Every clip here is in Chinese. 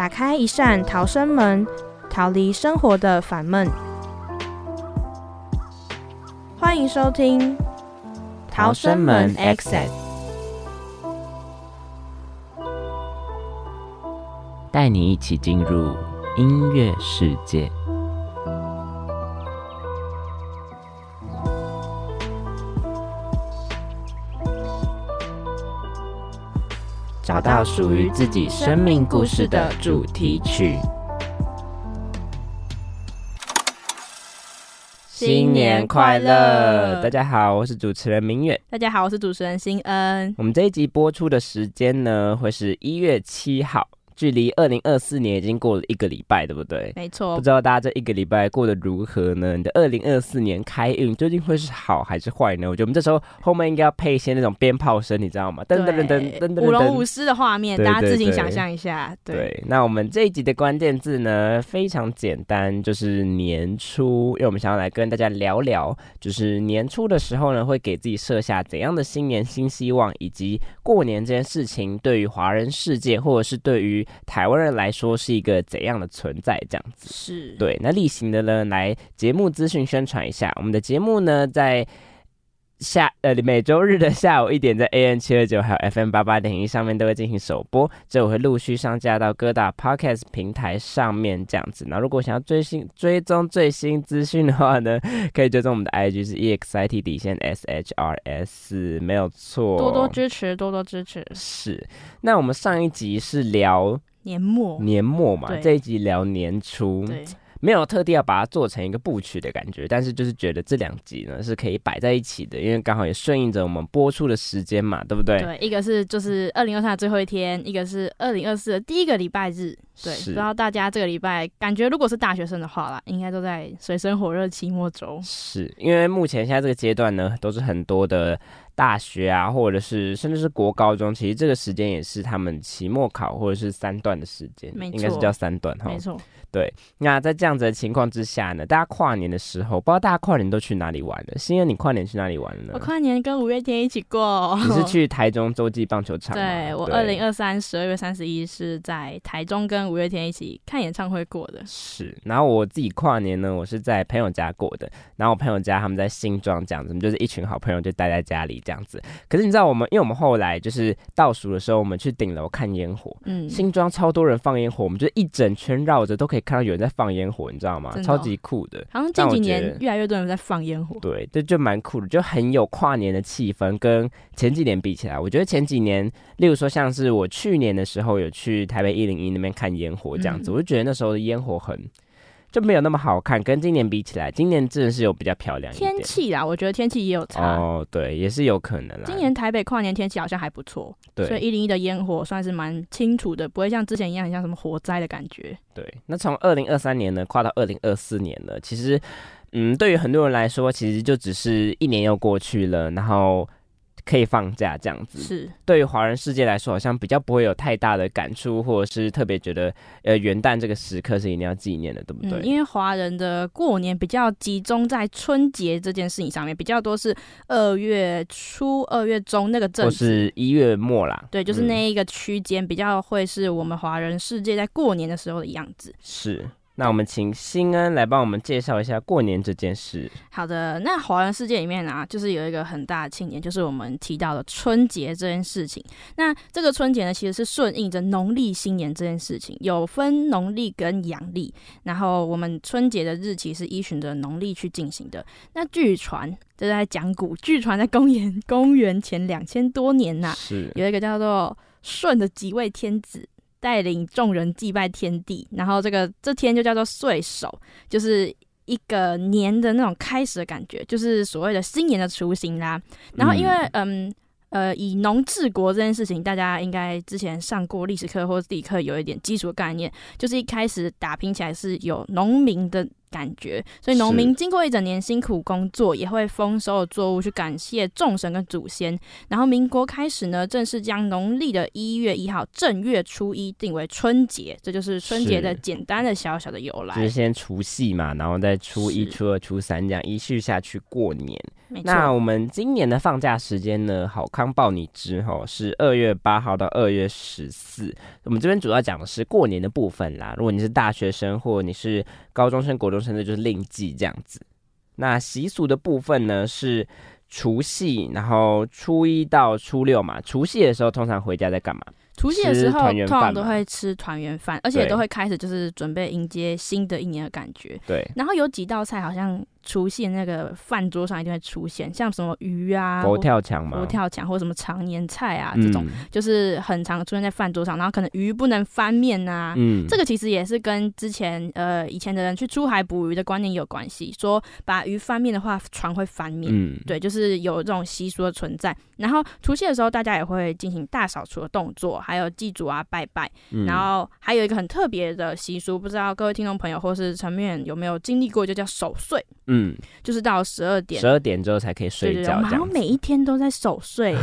打开一扇逃生门，逃离生活的烦闷。欢迎收听《逃生门 Access》，带你一起进入音乐世界。找到属于自己生命故事的主题曲。新年快乐！大家好，我是主持人明远。大家好，我是主持人新恩。我们这一集播出的时间呢，会是一月七号。距离二零二四年已经过了一个礼拜，对不对？没错。不知道大家这一个礼拜过得如何呢？你的二零二四年开运究竟会是好还是坏呢？我觉得我们这时候后面应该要配一些那种鞭炮声，你知道吗？噔噔噔噔噔噔，舞龙舞狮的画面，大家自行想象一下。对。那我们这一集的关键字呢，非常简单，就是年初，因为我们想要来跟大家聊聊，就是年初的时候呢，会给自己设下怎样的新年新希望，以及过年这件事情对于华人世界，或者是对于台湾人来说是一个怎样的存在？这样子是对。那例行的呢，来节目资讯宣传一下，我们的节目呢，在。下呃每周日的下午一点，在 AN 七二九还有 FM 八八点一上面都会进行首播，这我会陆续上架到各大 Podcast 平台上面这样子。那如果想要追新追踪最新资讯的话呢，可以追踪我们的 IG 是 EXIT 底线 SHRS，没有错。多多支持，多多支持。是。那我们上一集是聊年末，年末嘛，这一集聊年初。没有特地要把它做成一个部曲的感觉，但是就是觉得这两集呢是可以摆在一起的，因为刚好也顺应着我们播出的时间嘛，对不对？对，一个是就是二零二三的最后一天，一个是二零二四的第一个礼拜日。对，不知道大家这个礼拜感觉，如果是大学生的话啦，应该都在水深火热期末周。是因为目前现在这个阶段呢，都是很多的大学啊，或者是甚至是国高中，其实这个时间也是他们期末考或者是三段的时间，应该是叫三段哈。没错。对，那在这样子的情况之下呢，大家跨年的时候，不知道大家跨年都去哪里玩了？新恩，你跨年去哪里玩了呢？我跨年跟五月天一起过。你是去台中洲际棒球场？对，我二零二三十二月三十一是在台中跟五月天一起看演唱会过的。是，然后我自己跨年呢，我是在朋友家过的。然后我朋友家他们在新庄这样子，我们就是一群好朋友就待在家里这样子。可是你知道我们，因为我们后来就是倒数的时候，我们去顶楼看烟火。嗯，新庄超多人放烟火，我们就一整圈绕着都可以看到有人在放烟火，你知道吗？超级酷的。好像近几年越来越多人在放烟火。对，这就蛮酷的，就很有跨年的气氛。跟前几年比起来，我觉得前几年，例如说像是我去年的时候有去台北一零一那边看烟火这样子，我就觉得那时候的烟火很。就没有那么好看，跟今年比起来，今年真的是有比较漂亮。天气啦，我觉得天气也有差哦，对，也是有可能啦。今年台北跨年天气好像还不错，对，所以一零一的烟火算是蛮清楚的，不会像之前一样，很像什么火灾的感觉。对，那从二零二三年呢，跨到二零二四年了，其实，嗯，对于很多人来说，其实就只是一年又过去了，然后。可以放假这样子，是对于华人世界来说，好像比较不会有太大的感触，或者是特别觉得，呃，元旦这个时刻是一定要纪念的，对不对？因为华人的过年比较集中在春节这件事情上面，比较多是二月初、二月中那个阵，或是一月末啦。对，就是那一个区间比较会是我们华人世界在过年的时候的样子。是。那我们请新恩来帮我们介绍一下过年这件事。好的，那华人世界里面啊，就是有一个很大的庆典，就是我们提到的春节这件事情。那这个春节呢，其实是顺应着农历新年这件事情，有分农历跟阳历。然后我们春节的日期是依循着农历去进行的。那据传，这是在讲古，据传在公元公元前两千多年呐，是有一个叫做舜的几位天子。带领众人祭拜天地，然后这个这天就叫做岁首，就是一个年的那种开始的感觉，就是所谓的新年的雏形啦。然后因为嗯呃，以农治国这件事情，大家应该之前上过历史课或地理课，有一点基础概念，就是一开始打拼起来是有农民的。感觉，所以农民经过一整年辛苦工作，也会丰收的作物去感谢众神跟祖先。然后民国开始呢，正式将农历的一月一号正月初一定为春节，这就是春节的简单的小小的由来。就是先除夕嘛，然后再初一、初二、初三这样一续下去过年。那我们今年的放假时间呢？好康报你知吼，是二月八号到二月十四。我们这边主要讲的是过年的部分啦。如果你是大学生或你是高中生、国中生的，就是另计这样子。那习俗的部分呢是除夕，然后初一到初六嘛。除夕的时候通常回家在干嘛？除夕的时候通常都会吃团圆饭，而且都会开始就是准备迎接新的一年的感觉。对，然后有几道菜好像。出现那个饭桌上一定会出现，像什么鱼啊、佛跳墙嘛、佛跳墙或者什么常年菜啊，这种就是很常出现在饭桌上。然后可能鱼不能翻面啊，嗯，这个其实也是跟之前呃以前的人去出海捕鱼的观念有关系，说把鱼翻面的话船会翻面，嗯，对，就是有这种习俗的存在。然后除夕的时候，大家也会进行大扫除的动作，还有祭祖啊、拜拜。然后还有一个很特别的习俗，不知道各位听众朋友或是层面有没有经历过，就叫守岁。嗯，就是到十二点，十二点之后才可以睡觉。然后每一天都在守岁，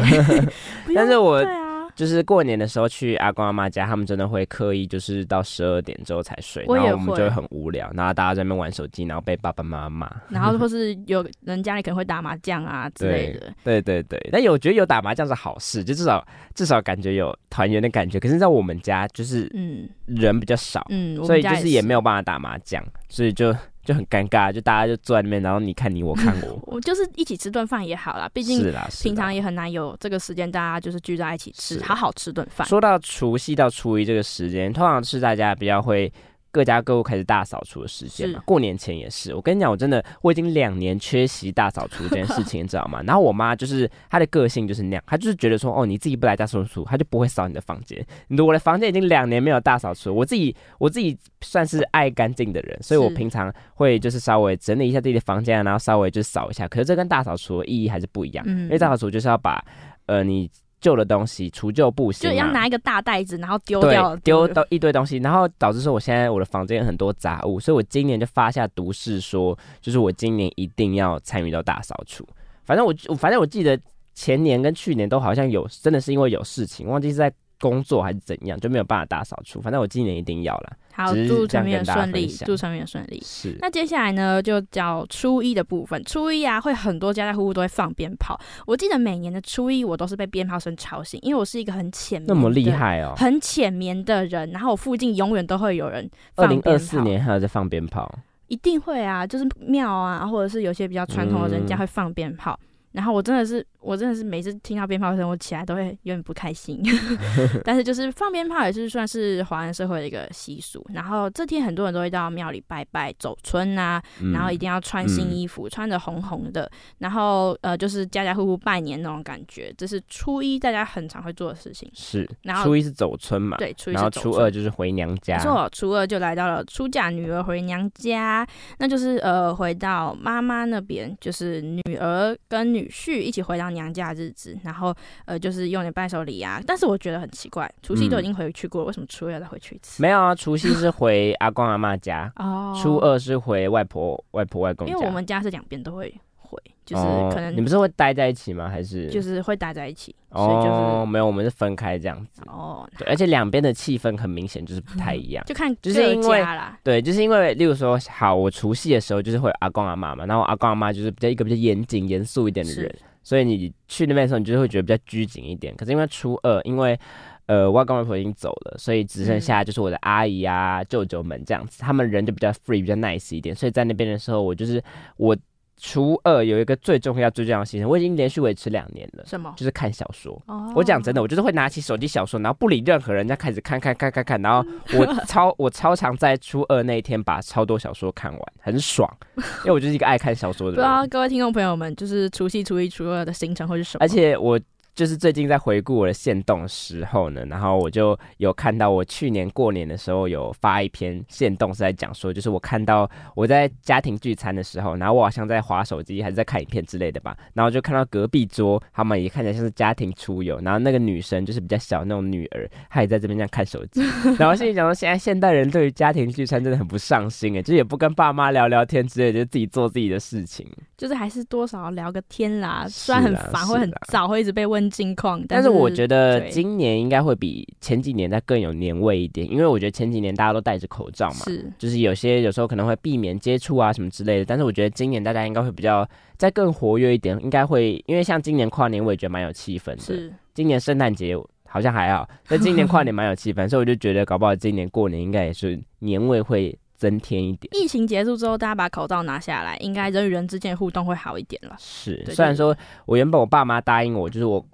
但是我对啊，就是过年的时候去阿公阿妈家，他们真的会刻意就是到十二点之后才睡，然后我们就会很无聊，然后大家在那边玩手机，然后被爸爸妈妈骂，然后或是有人家里可能会打麻将啊之类的。对对对，但我觉得有打麻将是好事，就至少至少感觉有团圆的感觉。可是，在我们家就是嗯人比较少，嗯，所以就是也没有办法打麻将，所以就。就很尴尬，就大家就坐在那边，然后你看你，我看我，我就是一起吃顿饭也好啦，毕竟平常也很难有这个时间，大家就是聚在一起吃，好好吃顿饭。说到除夕到初一这个时间，通常是大家比较会。各家各户开始大扫除的时间嘛，过年前也是。我跟你讲，我真的我已经两年缺席大扫除这件事情，你知道吗？然后我妈就是她的个性就是那样，她就是觉得说，哦，你自己不来大扫除，她就不会扫你的房间。我的房间已经两年没有大扫除，我自己我自己算是爱干净的人，所以我平常会就是稍微整理一下自己的房间，然后稍微就扫一下。可是这跟大扫除的意义还是不一样，因为大扫除就是要把呃你。旧的东西除旧布新，就要拿一个大袋子，然后丢掉，丢到一堆东西，然后导致说我现在我的房间有很多杂物，所以我今年就发下毒誓，说就是我今年一定要参与到大扫除。反正我反正我记得前年跟去年都好像有，真的是因为有事情，忘记是在。工作还是怎样，就没有办法大扫除。反正我今年一定要了。好，祝成员顺利，祝成员顺利。是。那接下来呢，就叫初一的部分。初一啊，会很多家家户户都会放鞭炮。我记得每年的初一，我都是被鞭炮声吵醒，因为我是一个很浅那么厉害哦，很浅眠的人。然后我附近永远都会有人放鞭炮。二零二四年还有在放鞭炮？一定会啊，就是庙啊，或者是有些比较传统的人家会放鞭炮。然后我真的是，我真的是每次听到鞭炮声，我起来都会有点不开心。但是就是放鞭炮也是算是华人社会的一个习俗。然后这天很多人都会到庙里拜拜、走春啊，然后一定要穿新衣服，穿着红红的，然后呃就是家家户户拜年那种感觉。这是初一大家很常会做的事情。是，然后初一是走春嘛？对，初一。然后初二就是回娘家。没错，初二就来到了出嫁女儿回娘家，那就是呃回到妈妈那边，就是女儿跟女。婿一起回到娘家日子，然后呃，就是用点伴手礼啊。但是我觉得很奇怪，除夕都已经回去过了，为什么初二要再回去一次？没有啊，除夕是回阿公阿妈家，哦，初二是回外婆、外婆、外公家。因为我们家是两边都会回，就是可能你们是会待在一起吗？还是就是会待在一起？哦，没有，我们是分开这样子。哦，对，而且两边的气氛很明显就是不太一样，就看就是因为啦。对，就是因为例如说，好，我除夕的时候就是会有阿公阿妈嘛，然后阿公阿妈就是比较一个比较严谨、严肃一点的人。所以你去那边的时候，你就会觉得比较拘谨一点。可是因为初二，因为呃外公外婆已经走了，所以只剩下就是我的阿姨啊、舅舅们这样子，他们人就比较 free、比较 nice 一点。所以在那边的时候，我就是我。初二有一个最重要、最重要的行程，我已经连续维持两年了。什么？就是看小说。哦。我讲真的，我就是会拿起手机小说，然后不理任何人，再开始看看看看看，然后我 超我超常在初二那一天把超多小说看完，很爽。因为我就是一个爱看小说的人。不知道各位听众朋友们，就是除夕、初一、初二的行程会是什么？而且我就是最近在回顾我的线动的时候呢，然后我就有看到我去年过年的时候有发一篇线动，是在讲说，就是我看到我在家庭聚餐的时候，然后我好像在划手机还是在看影片之类的吧，然后就看到隔壁桌他们也看起来像是家庭出游，然后那个女生就是比较小那种女儿，她也在这边这样看手机，然后心里想说，现在现代人对于家庭聚餐真的很不上心哎，就也不跟爸妈聊聊天之类，就自己做自己的事情，就是还是多少聊个天啦，虽然很烦，会很早，会一直被问近况，但是我觉得今年应该会比前几年再更有年味一点，因为我觉得前几年大家都戴着口罩嘛，是，就是有些有时候可能会避免接触啊什么之类的，但是我觉得今年大家应该会比较再更活跃一点，应该会，因为像今年跨年我也觉得蛮有气氛的，是，今年圣诞节好像还好，但今年跨年蛮有气氛，所以我就觉得搞不好今年过年应该也是年味会增添一点。疫情结束之后，大家把口罩拿下来，应该人与人之间的互动会好一点了。是，虽然说我原本我爸妈答应我，就是我。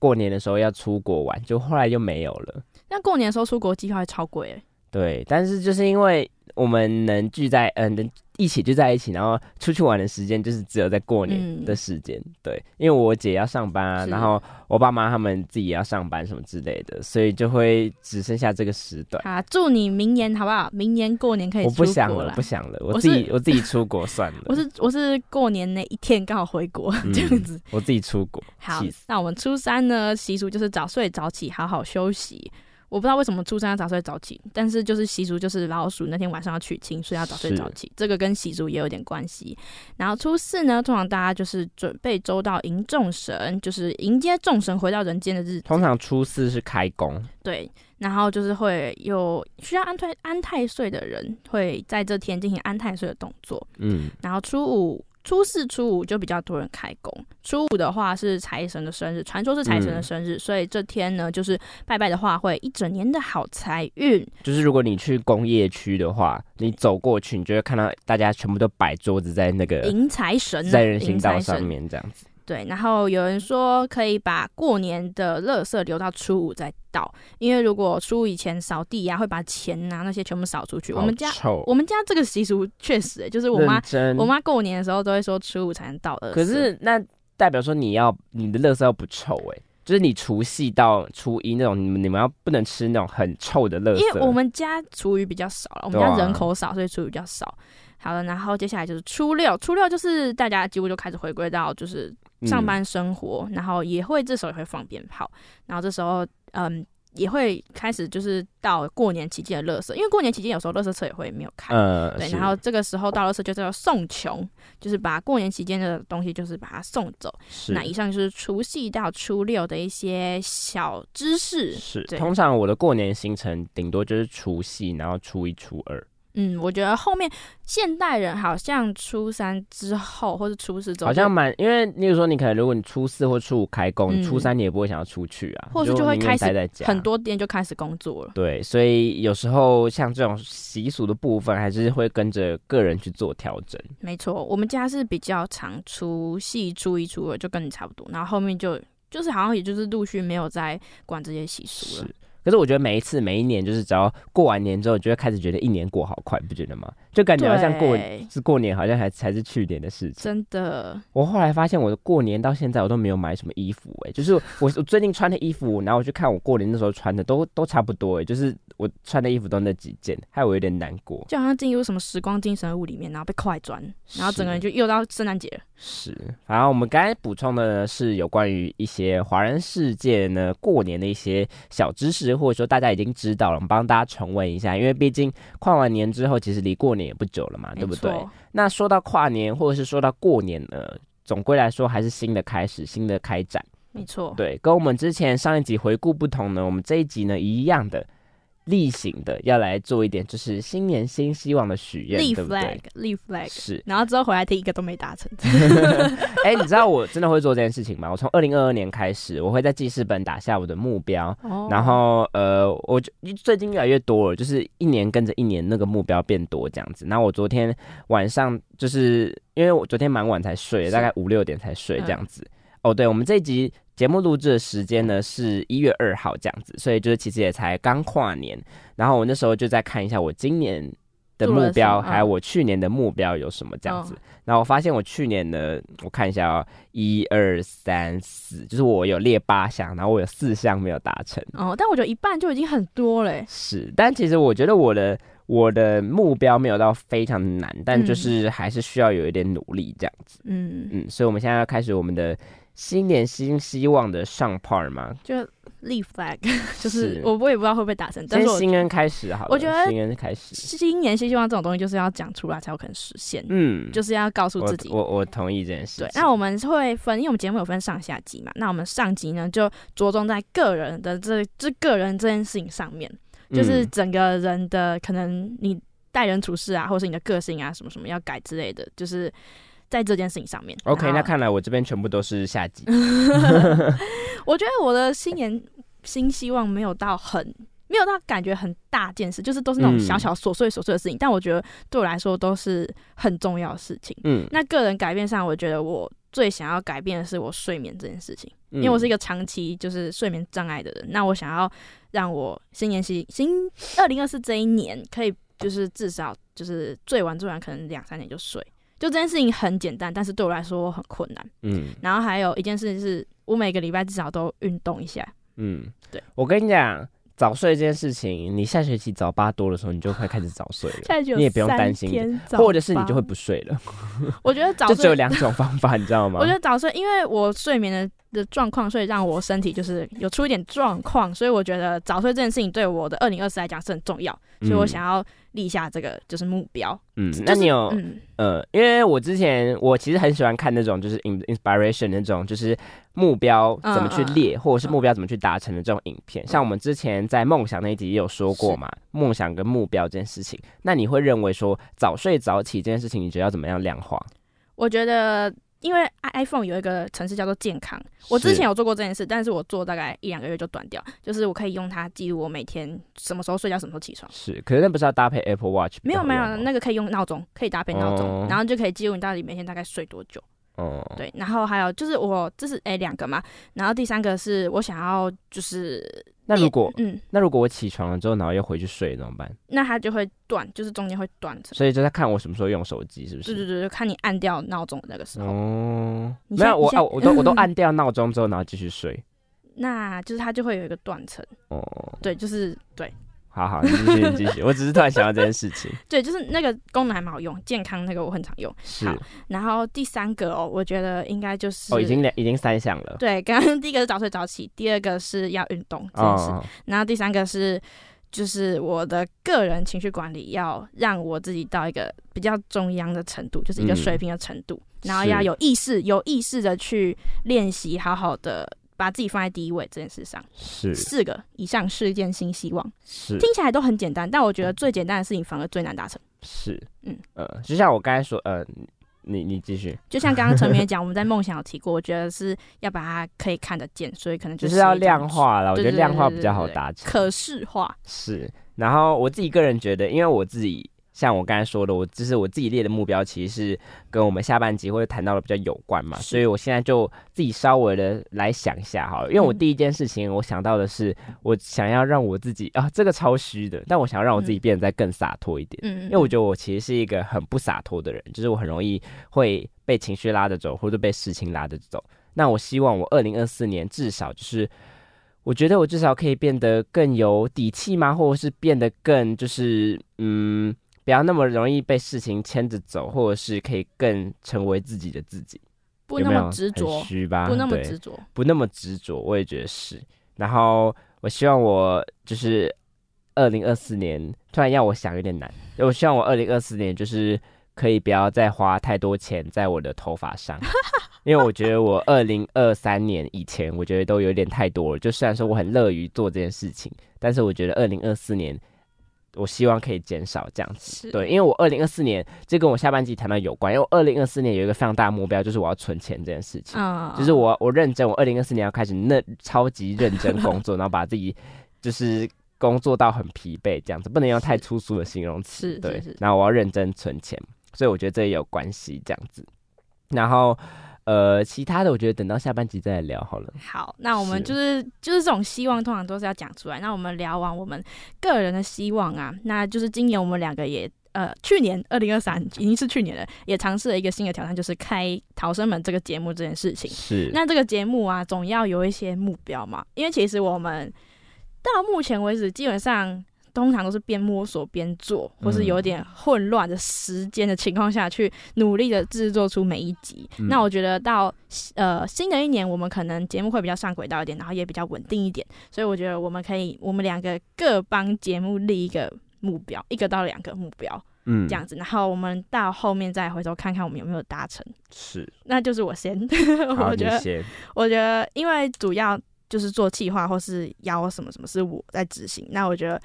过年的时候要出国玩，就后来就没有了。那过年的时候出国机票超贵哎。对，但是就是因为。我们能聚在嗯，能一起就在一起，然后出去玩的时间就是只有在过年的时间。对，因为我姐要上班啊，然后我爸妈他们自己也要上班什么之类的，所以就会只剩下这个时段。啊，祝你明年好不好？明年过年可以。我不想了，不想了，我自己我自己出国算了。我是我是过年那一天刚好回国这样子，我自己出国。好，那我们初三呢习俗就是早睡早起，好好休息。我不知道为什么初三要早睡早起，但是就是习俗，就是老鼠那天晚上要娶亲，所以要早睡早起，这个跟习俗也有点关系。然后初四呢，通常大家就是准备周到迎众神，就是迎接众神回到人间的日子。通常初四是开工，对，然后就是会有需要安太安太岁的人会在这天进行安太岁的动作。嗯，然后初五。初四、初五就比较多人开工。初五的话是财神的生日，传说是财神的生日，所以这天呢，就是拜拜的话会一整年的好财运。就是如果你去工业区的话，你走过去，你就会看到大家全部都摆桌子在那个迎财神在人行道上面这样子。对，然后有人说可以把过年的垃圾留到初五再倒，因为如果初五以前扫地呀，会把钱啊那些全部扫出去。我们家我们家这个习俗确实，就是我妈我妈过年的时候都会说初五才能倒垃圾。可是那代表说你要你的垃圾要不臭哎，就是你除夕到初一那种，你们你们要不能吃那种很臭的垃圾。因为我们家厨余比较少了，我们家人口少，所以厨余比较少。好了，然后接下来就是初六，初六就是大家几乎就开始回归到就是。上班生活，然后也会这时候也会放鞭炮，然后这时候嗯也会开始就是到过年期间的乐色，因为过年期间有时候乐色车也会没有开，嗯对，然后这个时候到乐色就是要送穷，就是把过年期间的东西就是把它送走。那以上就是除夕到初六的一些小知识。是，通常我的过年行程顶多就是除夕，然后初一、初二。嗯，我觉得后面现代人好像初三之后或者初四之后，好像蛮，因为例如说你可能如果你初四或初五开工，初三你也不会想要出去啊，或者就会开始很多店就开始工作了。对，所以有时候像这种习俗的部分，还是会跟着个人去做调整。没错，我们家是比较常除夕、初一、初二就跟你差不多，然后后面就就是好像也就是陆续没有再管这些习俗了。可是我觉得每一次每一年，就是只要过完年之后，就会开始觉得一年过好快，不觉得吗？就感觉好像过是过年，好像还才是去年的事情。真的，我后来发现，我的过年到现在我都没有买什么衣服，哎，就是我我最近穿的衣服，然后我去看我过年的时候穿的，都都差不多，哎，就是我穿的衣服都那几件，害我有点难过。就好像进入什么时光精神物里面，然后被快转，然后整个人就又到圣诞节了。是，然后我们刚才补充的呢，是有关于一些华人世界呢过年的一些小知识。或者说大家已经知道了，我们帮大家重温一下，因为毕竟跨完年之后，其实离过年也不久了嘛，对不对？那说到跨年，或者是说到过年呢，总归来说还是新的开始，新的开展。没错，对，跟我们之前上一集回顾不同呢，我们这一集呢一样的。例行的要来做一点，就是新年新希望的许愿，对不对？立 flag 是，然后之后回来第一个都没达成。哎，你知道我真的会做这件事情吗？我从二零二二年开始，我会在记事本打下我的目标，然后呃，我就最近越来越多了，就是一年跟着一年那个目标变多这样子。那我昨天晚上就是因为我昨天蛮晚才睡，大概五六点才睡这样子。哦，对，我们这一集。节目录制的时间呢是一月二号这样子，所以就是其实也才刚跨年，然后我那时候就在看一下我今年的目标，还有我去年的目标有什么这样子。然后我发现我去年呢，我看一下哦，一二三四，就是我有列八项，然后我有四项没有达成。哦，但我觉得一半就已经很多嘞。是，但其实我觉得我的我的目标没有到非常难，但就是还是需要有一点努力这样子。嗯，嗯，所以我们现在要开始我们的新年新希望的上 part 吗。就立 flag，就是是我我也不知道会不会打成，但是我先新恩开始好了，我觉得新恩开始。新年新希望这种东西就是要讲出来才有可能实现，嗯，就是要告诉自己。我我同意这件事对，那我们会分，因为我们节目有分上下集嘛，那我们上集呢就着重在个人的这这个人这件事情上面，就是嗯整个人的可能你待人处事啊，或是你的个性啊，什么什么要改之类的，就是在这件事情上面。OK，那看来我这边全部都是下集。我觉得我的新年新希望没有到很没有到感觉很大件事，就是都是那种嗯小小琐碎琐碎的事情，但我觉得对我来说都是很重要的事情。嗯，那个人改变上，我觉得我最想要改变的是我睡眠这件事情，因因为我是一个长期就是睡眠障碍的人。那我想要让我新年新新二零二四这一年可以就是至少就是最晚最晚可能两三点就睡。就这件事情很简单，但是对我来说很困难。嗯然后还有一件事情是我每个礼拜至少都运动一下。嗯，对，我跟你讲，早睡这件事情，你下学期早八多的时候，你就会开始早睡了，你也不用担心或者是你就会不睡了，我觉得早睡只有，两种方法，你知道吗？我觉得早睡，因为我睡眠的的状况，所以让我身体就是有出一点状况，所以我觉得早睡这件事情对我的二零二四来讲是很重要，所以我想要立下这个就是目标。嗯，就是那你有嗯呃，因为我之前我其实很喜欢看那种就是 in inspiration 那种就是目标怎么去嗯列，或者是目标怎么去达成的这种影片。像我们之前在梦想那一集也有说过嘛，梦想跟目标这件事情。那你会认为说早睡早起这件事情，你觉得要怎么样量化？我觉得。因为 iPhone 有一个程式叫做健康，我之前有做过这件事，但是我做大概一两个月就断掉。就是我可以用它记录我每天什么时候睡觉，什么时候起床。是，可是那不是要搭配 Apple Watch？没有没有，那那个可以用闹钟，可以搭配闹钟，哦然后就可以记录你到底每天大概睡多久。哦，对，然后还有就是我这是诶两个嘛，然后第三个是我想要就是那如果嗯，那如果我起床了之后，然后又回去睡怎么办？那它就会断，就是中间会断层。所以就在看我什么时候用手机，是不是？对对对，就看你按掉闹钟的那个时候，哦，没有我现在你现在啊，我都我 都按掉闹钟之后，然后继续睡。那就是它就会有一个断层。哦，对，就是对好好，你继续，你继续。我只是突然想到这件事情，对，就是那个功能还蛮好用，健康那个我很常用。是。好然后第三个哦，我觉得应该就是哦，已经两已经三项了。对，刚刚第一个是早睡早起，第二个是要运动这件事，哦，然后第三个是，就是我的个人情绪管理要让我自己到一个比较中央的程度，就是一个嗯。水平的程度，然后要有意识、有意识的去练习，好好的把自己放在第一位这件事上。是四个以上是一件新希望，是听起来都很简单，但我觉得最简单的事情反而最难达成。是，嗯呃，就像我刚才说，呃，你你继续，就像刚刚陈 明也讲，我们在梦想有提过，我觉得是要把它可以看得见，所以可能就是是要量化了。我觉得量化比较好达成。可视化。是，然后我自己个人觉得，因为我自己像我刚才说的，我就是我自己列的目标，其实是跟我们下半集会谈到的比较有关嘛，所以我现在就自己稍微的来想一下好了，因为我嗯第一件事情我想到的是，我想要让我自己啊，这个超虚的，但我想要让我自己变得再更洒脱一点。嗯，因为我觉得我其实是一个很不洒脱的人，就是我很容易会被情绪拉着走，或者被事情拉着走。那我希望我二零二四年至少就是，我觉得我至少可以变得更有底气吗？或者是变得更就是嗯，不要那么容易被事情牵着走，或者是可以更成为自己的自己，不那么执着，虚吧？不那么执着。不那么执着，我也觉得是。然后我希望我就是二零二四年，突然要我想有点难。我希望我二零二四年就是可以不要再花太多钱在我的头发上，因为我觉得我二零二三年以前我觉得都有点太多了。就虽然说我很乐于做这件事情，但是我觉得二零二四年。我希望可以减少这样子，对，因为我二零二四年这跟我下半季谈到有关，因为我二零二四年有一个非常大的目标，就是我要存钱这件事情。嗯，就是我我认真，我二零二四年要开始那超级认真工作，然后把自己就是工作到很疲惫这样子，不能用太粗俗的形容词。对然后我要认真存钱，所以我觉得这也有关系这样子。然后呃，其他的我觉得等到下半集再来聊好了。好，那我们是就是就是这种希望，通常都是要讲出来。那我们聊完我们个人的希望啊，那就是今年我们两个也呃去年二零二三已经是去年了，也尝试了一个新的挑战，就是开《逃生门》这个节目这件事情。是，那这个节目啊，总要有一些目标嘛，因为其实我们到目前为止，基本上通常都是边摸索边做，或是有点混乱的时间的情况下去努力的制作出每一集。嗯那我觉得到呃新的一年，我们可能节目会比较上轨道一点，然后也比较稳定一点，所以我觉得我们可以，我们两个各帮节目立一个目标，一个到两个目标嗯这样子，然后我们到后面再回头看看我们有没有达成。是，那就是我先，好，我觉得我觉得，因为主要就是做计划或是邀什么什么是我在执行。那我觉得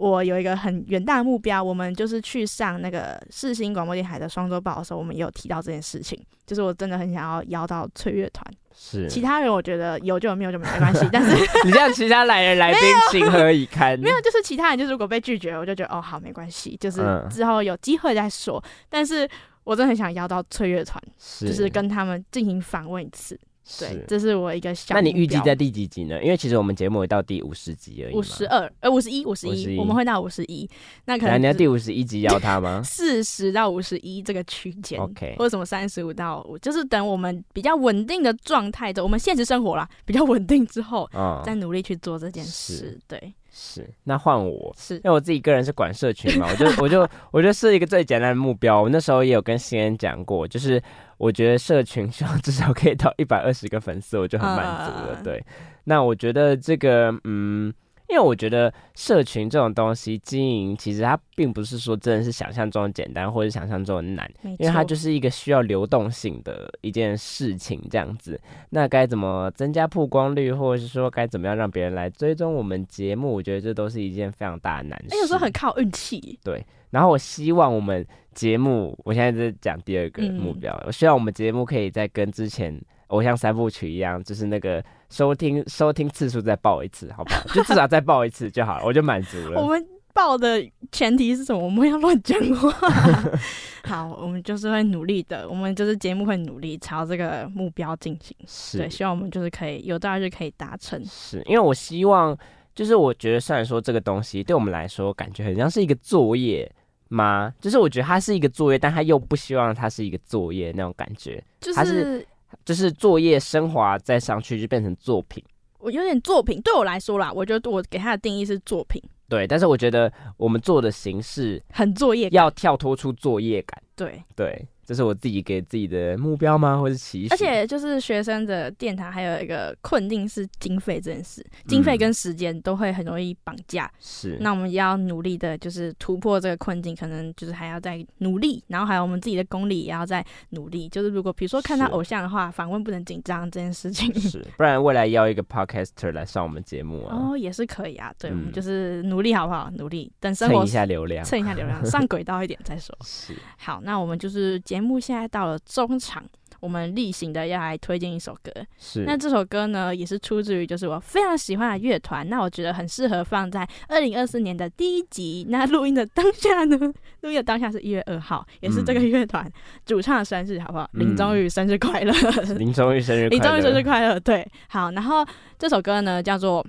我有一个很远大的目标，我们就是去上那个世新广播电台的双周报的时候，我们也有提到这件事情。就是我真的很想要邀到翠乐团，是，其他人我觉得有就有，没有就没关系。但是 你这样其他来人来宾情何以堪？没有，就是其他人就是如果被拒绝，我就觉得哦好没关系，就是嗯之后有机会再说。但是我真的很想邀到翠乐团，是，就是跟他们进行访问一次。对，这是我一个小那你预计在第几集呢？因为其实我们节目也到第五十集而已。五十二，呃，五十一，五十一，我们会到五十一，那可能你要第五十一集邀他吗 四十到五十一这个区间？OK，或者什么三十五到五，就是等我们比较稳定的状态的，我们现实生活啦 比较稳定之后，嗯，再努力去做这件事。对，是。那换我，是因为我自己个人是管社群嘛，我就 我就我就设一个最简单的目标。我那时候也有跟新人讲过，就是我觉得社群希望 至少可以到一百二十个粉丝，我就很满足了。嗯对，那我觉得这个，嗯。因为我觉得社群这种东西经营，其实它并不是说真的是想象中的简单，或者想象中的难，因为它就是一个需要流动性的一件事情，这样子。那该怎么增加曝光率，或者是说该怎么样让别人来追踪我们节目？我觉得这都是一件非常大的难事。哎，有时候很靠运气。然后我希望我们节目，我现在在讲第二个嗯目标，我希望我们节目可以再跟之前偶像三部曲一样，就是那个收听收听次数再报一次，好不好？就至少再报一次就好了，我就满足了。我们报的前提是什么？我们要乱讲话。好，我们就是会努力的，我们就是节目会努力朝这个目标进行。对，是希望我们就是可以有朝一日可以达成。是，因为我希望，就是我觉得虽然说这个东西对我们来说感觉很像是一个作业吗？就是我觉得它是一个作业，但他又不希望它是一个作业那种感觉，就它是就是作业升华再上去就变成作品。我有点作品，对我来说啦，我觉得我给他的定义是作品，对，但是我觉得我们做的形式很作业。要跳脱出作业感，对，对，这是我自己给自己的目标吗？或是期许？而且就是学生的电台还有一个困境是经费这件事，经费跟时间都会很容易绑架。是那我们要努力的，就是突破这个困境，可能就是还要再努力，然后还有我们自己的功力也要再努力。就是如果比如说看到偶像的话，访问不能紧张这件事情。是，不然未来要一个 podcaster 来上我们节目啊，哦，也是可以啊。对，我们嗯就是努力好不好？努力，等生活蹭一下流量。蹭一下流量，上轨道一点再说。是好，那我们就是节目现在到了中场，我们例行的要来推荐一首歌。是，那这首歌呢，也是出自于就是我非常喜欢的乐团，那我觉得很适合放在二零二四年的第一集。那录音的当下呢，录音的当下是一月二号，也是这个嗯乐团主唱的生日，好不好？嗯林宗宇生日快乐！林宗宇生日快乐，林宗宇生 日快乐！对，好，然后这首歌呢叫做《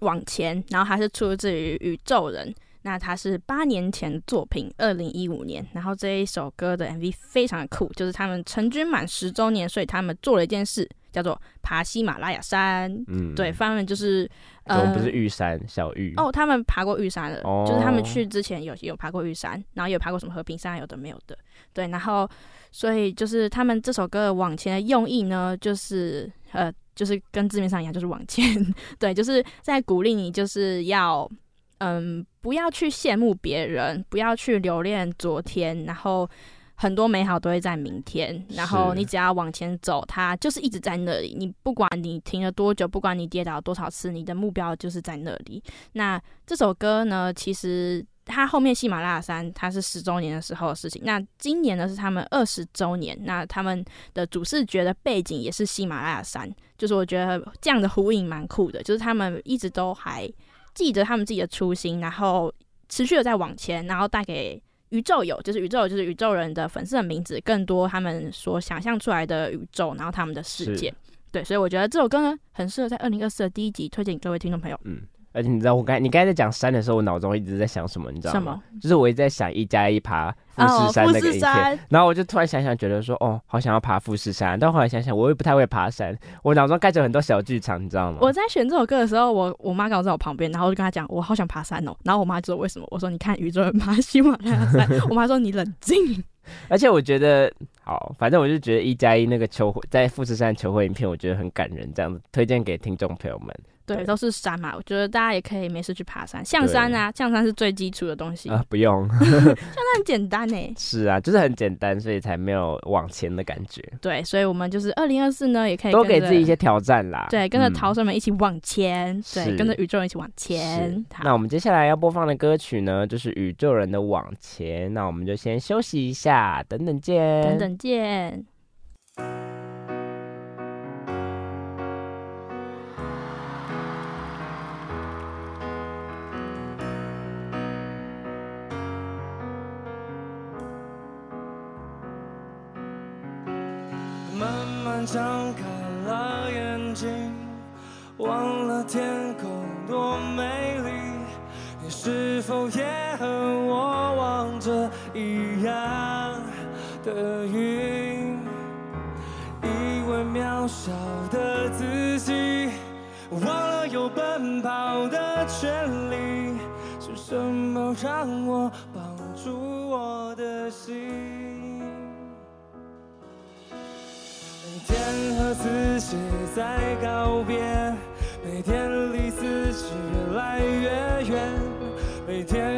往前》，然后它是出自于宇宙人。那它是八年前的作品，二零一五年。然后这一首歌的 MV 非常的酷，就是他们成军满十周年，所以他们做了一件事，叫做爬喜马拉雅山。嗯对，他们就是呃不是玉山小玉哦，他们爬过玉山了，哦就是他们去之前有有爬过玉山，然后也有爬过什么和平山，有的没有的。对，然后所以就是他们这首歌的往前的用意呢，就是呃，就是跟字面上一样，就是往前。对，就是在鼓励你，就是要嗯，不要去羡慕别人，不要去留恋昨天，然后。很多美好都会在明天，然后你只要往前走，它就是一直在那里。你不管你停了多久，不管你跌倒多少次，你的目标就是在那里。那这首歌呢，其实它后面喜马拉雅山它是十周年的时候的事情，那今年呢是他们二十周年，那他们的主视觉的背景也是喜马拉雅山，就是我觉得这样的呼应蛮酷的，就是他们一直都还记得他们自己的初心，然后持续的在往前，然后带给。宇宙有，就是宇宙有，就是宇宙人的粉丝的名字，更多他们所想象出来的宇宙，然后他们的世界，对，所以我觉得这首歌呢，很适合在二零二四的第一集推荐给各位听众朋友。嗯，而且你知道，我刚才你刚才在讲山的时候，我脑中一直在想什么，你知道吗？什么？就是我一直在想一加一爬富士山哦那个影片，然后我就突然想想，觉得说，哦，好想要爬富士山，但后来想想，我又不太会爬山，我脑中盖着很多小剧场，你知道吗？我在选这首歌的时候，我我妈刚好在我旁边，然后我就跟她讲，我好想爬山哦。然后我妈就说为什么？我说你看宇宙人爬喜马拉雅山。我妈说你冷静。而且我觉得，好，反正我就觉得一加一那个求婚在富士山求婚影片，我觉得很感人，这样子推荐给听众朋友们。对，都是山嘛，我觉得大家也可以没事去爬山，象山啊，象山是最基础的东西，啊、不用，象山很简单呢。是啊，就是很简单，所以才没有往前的感觉，对，所以我们就是二零二四呢，也可以多给自己一些挑战啦。对，跟着嗯逃生们一起往前，对，跟着宇宙人一起往前那我们接下来要播放的歌曲呢，就是宇宙人的往前。那我们就先休息一下，等等见。等等见。张开了眼睛，忘了天空多美丽。你是否也和我望着一样的云？以为渺小的自己，忘了有奔跑的权利。是什么让我绑住我的心？天和自己在告别，每天离自己越来越远，每天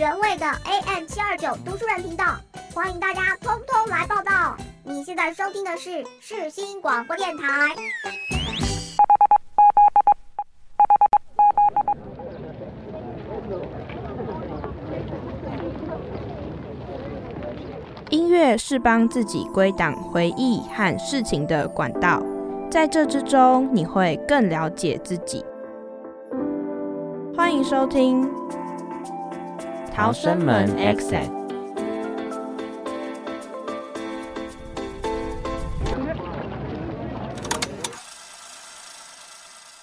原味的 AM 七二九读书人频道，欢迎大家通通来报道。你现在收听的是世新广播电台。音乐是帮自己归档回忆和事情的管道，在这之中，你会更了解自己。欢迎收听《逃生门 Exit。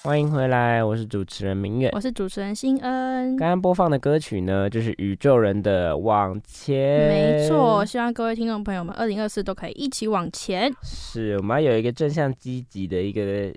欢迎回来，我是主持人明远。我是主持人新恩。刚刚播放的歌曲呢，就是宇宙人的《往前》。没错，希望各位听众朋友们，二零二四都可以一起往前。是我们要有一个正向积极的一个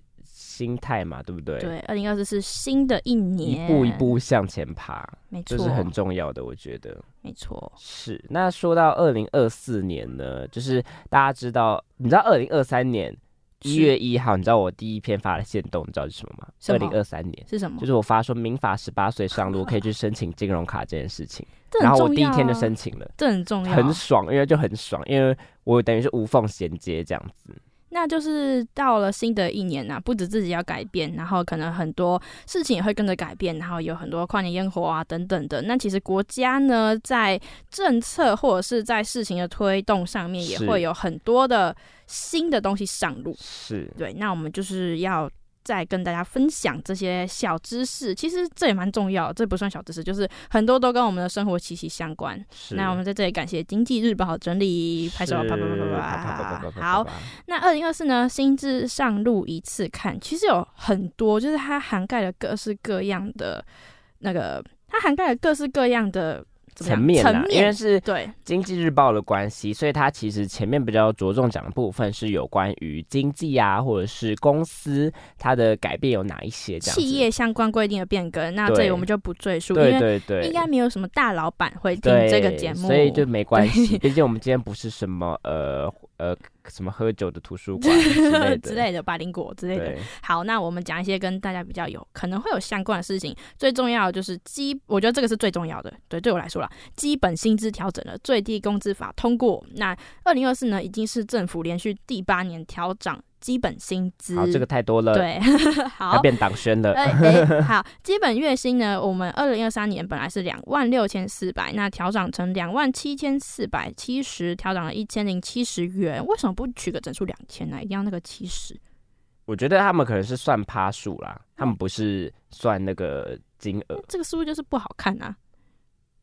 心态嘛，对不对？对，二零二四是新的一年，一步一步向前爬，没错，这是很重要的，我觉得。没错，是。那说到二零二四年呢，就是大家知道，你知道二零二三年。一月一号，你知道我第一篇发的线动，你知道是什么吗？二零二三年是什么？就是我发说民法十八岁上路可以去申请金融卡这件事情，然后我第一天就申请了，这很重要，很爽，因为就很爽，因为我等于是无缝衔接这样子。那就是到了新的一年呐，不止自己要改变，然后可能很多事情也会跟着改变，然后有很多跨年烟火啊等等的。那其实国家呢，在政策或者是在事情的推动上面，也会有很多的新的东西上路。是对，那我们就是要。再跟大家分享这些小知识，其实这也蛮重要，这不算小知识，就是很多都跟我们的生活息息相关。那我们在这里感谢经济日报整理，拍手啪啪啪啪啪。好，那二零二四呢，新知上路一次看，其实有很多，就是它涵盖了各式各样的那个，它涵盖了各式各样的。层面啊，因为是对。经济日报的关系，所以它其实前面比较着重讲的部分是有关于经济啊，或者是公司它的改变有哪一些这样企业相关规定的变更，那这里我们就不赘述，对对对，应该没有什么大老板会听这个节目，所以就没关系。毕竟我们今天不是什么呃呃。什么喝酒的图书馆之类的，百灵果之类的。好，那我们讲一些跟大家比较有可能会有相关的事情。最重要的就是基，我觉得这个是最重要的。对，对我来说啦，基本薪资调整了，最低工资法通过。那二零二四呢，已经是政府连续第八年调涨。基本薪资，好，这个太多了，对，好，要变党宣了。好，基本月薪呢，我们二零二三年本来是两万六千四百，那调整成两万七千四百七十，调整了一千零七十元。为什么不取个整数两千呢？一定要那个七十？我觉得他们可能是算趴数啦，他们不是算那个金额。这个数就是不好看啊。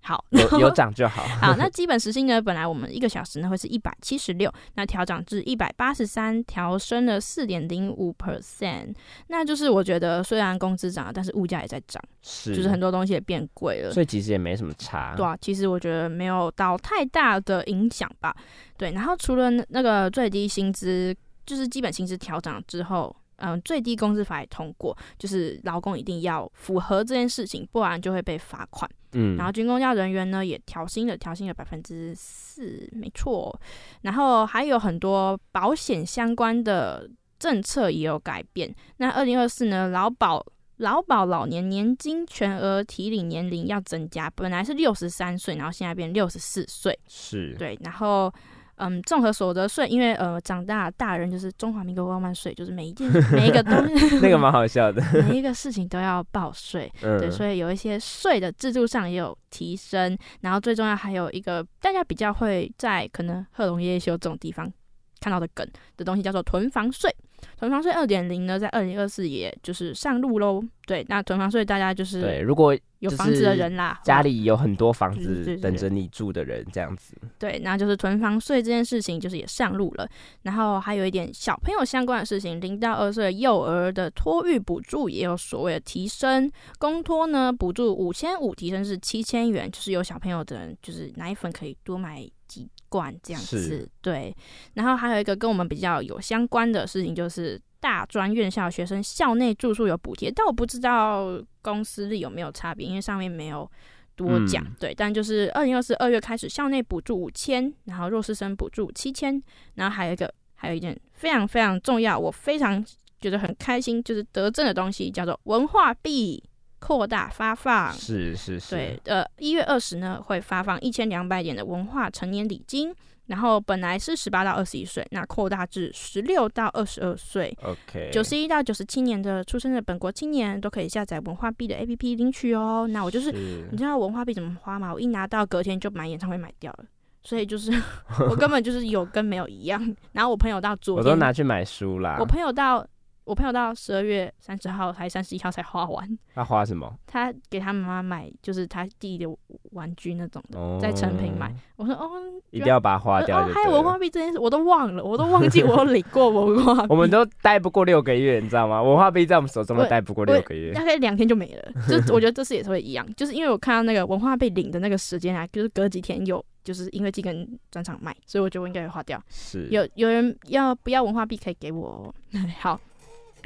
好，有有涨就好。好，那基本时薪呢？本来我们一个小时呢会是一百七十六，那调涨至一百八十三，调升了四点零五 percent。那就是我觉得虽然工资涨了，但是物价也在涨，是，就是很多东西也变贵了，所以其实也没什么差。对啊，其实我觉得没有到太大的影响吧。对，然后除了那个最低薪资，就是基本薪资调涨之后。嗯，最低工资法也通过，就是劳工一定要符合这件事情，不然就会被罚款。嗯，然后军工教人员呢也调薪了，调薪了百分之四，没错。然后还有很多保险相关的政策也有改变。那二零二四呢，劳保劳保老年年金全额提领年龄要增加，本来是六十三岁，然后现在变六十四岁。是，对，然后。嗯，综合所得税，因为呃，长大大人就是中华民国万万岁，就是每一件每一个东西，那个蛮好笑的，每一个事情都要报税，对，所以有一些税的制度上也有提升，然后最重要还有一个大家比较会在可能贺龙夜修这种地方看到的梗的东西，叫做囤房税。囤房税二点零呢，在二零二四也就是上路喽。对，那囤房税大家就是对，如果有房子的人啦，家里有很多房子等着你住的人，这样子。对，那就是囤房税这件事情就是也上路了。然后还有一点小朋友相关的事情，零到二岁幼儿的托育补助也有所谓的提升，公托呢补助五千五，提升是七千元，就是有小朋友的人就是奶粉可以多买几。罐这样子，对，然后还有一个跟我们比较有相关的事情，就是大专院校学生校内住宿有补贴，但我不知道公司里有没有差别，因为上面没有多讲，嗯。对，但就是二零二四二月开始，校内补助五千，然后弱势生补助七千，然后还有一个还有一件非常非常重要，我非常觉得很开心，就是得证的东西叫做文化币扩大发放。是是是，对，呃，一月二十呢会发放一千两百点的文化成年礼金，然后本来是十八到二十一岁，那扩大至十六到二十二岁。，OK，九十一到九十七年的出生的本国青年都可以下载文化币的 APP 领取哦。那我就是，是你知道文化币怎么花吗？我一拿到隔天就买演唱会买掉了，所以就是 我根本就是有跟没有一样。然后我朋友到昨天我，都拿去买书啦我。朋友到我朋友到十二月三十号还三十一号才花完，他花什么？他给他妈妈买就是他弟的玩具那种的。哦，在成品买我说哦，一定要把它花掉哦，对还有文化。币这件事我都忘了，我都忘记我有领过文化币。我们都待不过六个月，你知道吗？文化币在我们手中都待不过六个月。大概两天就没了。就我觉得这次也是会一样，就是因为我看到那个文化币领的那个时间啊，就是隔几天有，就是因为这跟专场卖，所以我觉得我应该会花掉。是，有有人要不要文化币可以给我、哦。好，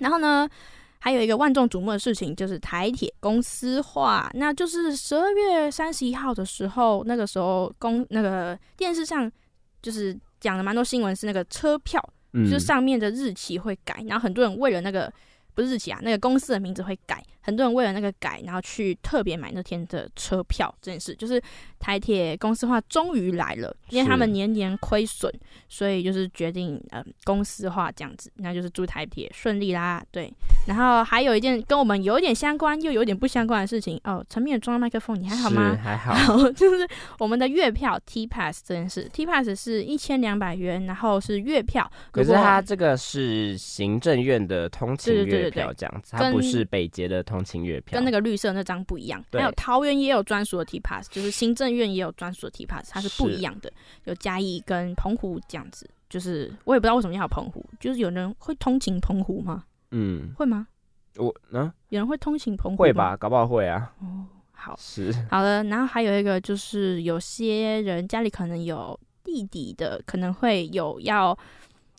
然后呢，还有一个万众瞩目的事情就是台铁公司化，那就是十二月三十一号的时候，那个时候公那个电视上就是讲了蛮多新闻，是那个车票。嗯就是上面的日期会改，然后很多人为了那个不是日期啊，那个公司的名字会改，很多人为了那个改，然后去特别买那天的车票这件事，就是台铁公司化终于来了，因为他们年年亏损，所以就是决定呃公司化这样子，那就是祝台铁顺利啦，对。然后还有一件跟我们有一点相关又有点不相关的事情哦，陈面装麦克风，你还好吗？还好。好，就是我们的月票 T Pass 这件事，T Pass 是一千两百元，然后是月票。可是它这个是行政院的通勤月票这样子，它不是北捷的通勤月票。跟那个绿色那张不一样，还有桃园也有专属的 T Pass，就是行政院也有专属的 T Pass，它是不一样的，有嘉义跟澎湖这样子。就是我也不知道为什么要有澎湖，就是有人会通勤澎湖吗？嗯，会吗？我嗯有人会通勤澎湖？会？吧，搞不好会啊。哦，好是好的。然后还有一个就是有些人家里可能有弟弟的，可能会有要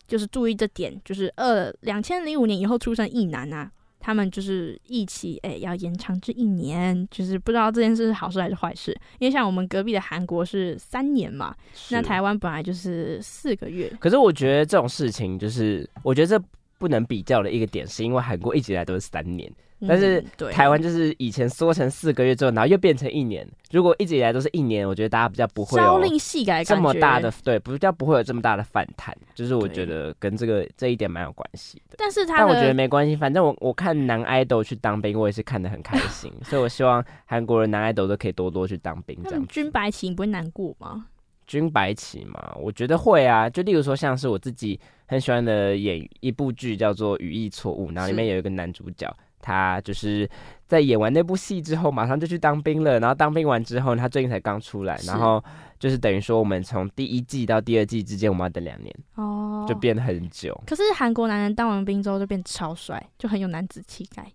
就是注意这点，就是二两千零五年以后出生一男啊。他们就是一起哎、要延长至一年，就是不知道这件事是好事还是坏事。因为像我们隔壁的韩国是三年嘛，那台湾本来就是四个月。可是我觉得这种事情，就是我觉得这不能比较的一个点，是因为韩国一直以来都是三年，但是台湾就是以前缩成四个月之后，然后又变成一年。如果一直以来都是一年，我觉得大家比较不会有这么大的，对，比较不会有这么大的反弹。就是我觉得跟这个这一点蛮有关系的。但是他但我觉得没关系，反正我我看男 idol 去当兵，我也是看得很开心，所以我希望韩国人男 idol 都可以多多去当兵，这样子。军白旗，你不会难过吗？军白旗嘛，我觉得会啊。就例如说，像是我自己很喜欢的演一部剧叫做《语义错误》，然后里面有一个男主角，他就是在演完那部戏之后，马上就去当兵了。然后当兵完之后，他最近才刚出来，然后就是等于说，我们从第一季到第二季之间，我们要等两年，哦，就变得很久。可是韩国男人当完兵之后就变超帅，就很有男子气概。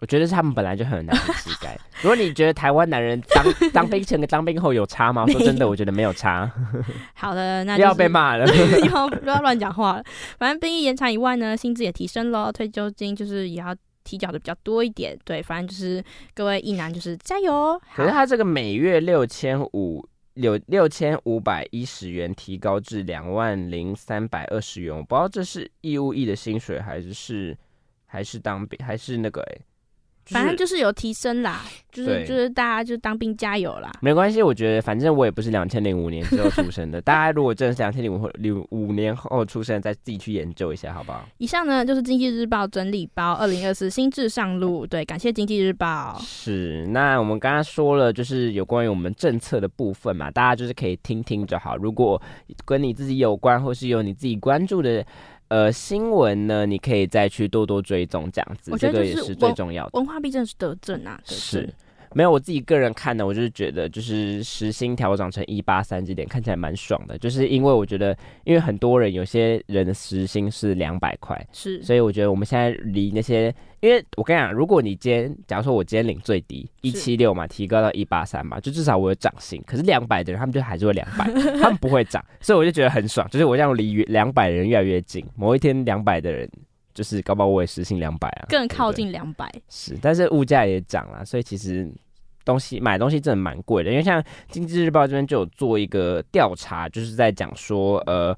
我觉得是他们本来就很有男子气概。如果你觉得台湾男人当当兵前跟当兵后有差吗？说真的，我觉得没有差，好的，那、不要被，骂了。要不要乱讲话了？反正兵役延长以外呢，薪资也提升了，退休金就是也要提交的比较多一点。对，反正就是各位一男就是加油。可是他这个每月六千五六六千五百一十元提高至两万零三百二十元，我不知道这是义务役的薪水还是是还是当兵还是那个反正就是有提升啦，就是就是大家就当兵加油啦。没关系，我觉得反正我也不是两千零五年之后出生的，大家如果真的是两千零五后零五年后出生，再自己去研究一下好不好？以上呢就是经济日报整理包二零二四新制上路，对，感谢经济日报。是，那我们刚刚说了，就是有关于我们政策的部分嘛，大家就是可以听听就好。如果跟你自己有关，或是有你自己关注的呃新闻呢，你可以再去多多追踪，这样子，这个也是最重要的。文化币真的是得正啊，是正。没有我自己个人看的，我就是觉得就是时薪调整成一八三这点看起来蛮爽的，就是因为我觉得，因为很多人有些人的时薪是两百块，是，所以我觉得我们现在离那些，因为我跟你讲，如果你今天，假如说我今天领最低一七六嘛，提高到一八三嘛，就至少我有涨薪。可是两百的人，他们就还是会两百，他们不会涨，所以我就觉得很爽，就是我这样离两百的人越来越近，某一天两百的人。就是搞不好我也实薪两百啊，更靠近两百。是，但是物价也涨了，所以其实东西买东西真的蛮贵的，因为像经济日报这边就有做一个调查，就是在讲说，呃，